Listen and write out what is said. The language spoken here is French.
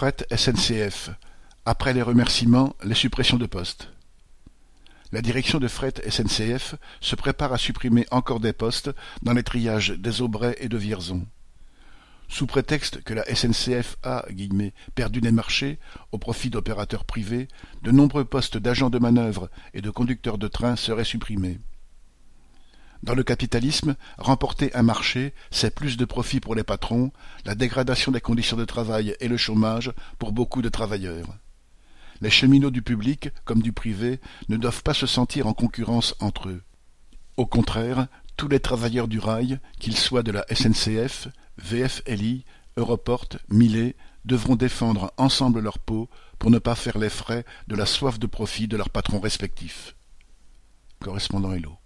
Fret SNCF. Après les remerciements, les suppressions de postes. La direction de Fret SNCF se prépare à supprimer encore des postes dans les triages des Aubrais et de Vierzon. Sous prétexte que la SNCF a perdu des marchés au profit d'opérateurs privés, de nombreux postes d'agents de manœuvre et de conducteurs de train seraient supprimés. Dans le capitalisme, remporter un marché, c'est plus de profit pour les patrons, la dégradation des conditions de travail et le chômage pour beaucoup de travailleurs. Les cheminots du public, comme du privé, ne doivent pas se sentir en concurrence entre eux. Au contraire, tous les travailleurs du rail, qu'ils soient de la SNCF, VFLI, Europort, Millet, devront défendre ensemble leur peau pour ne pas faire les frais de la soif de profit de leurs patrons respectifs. Correspondant Hello.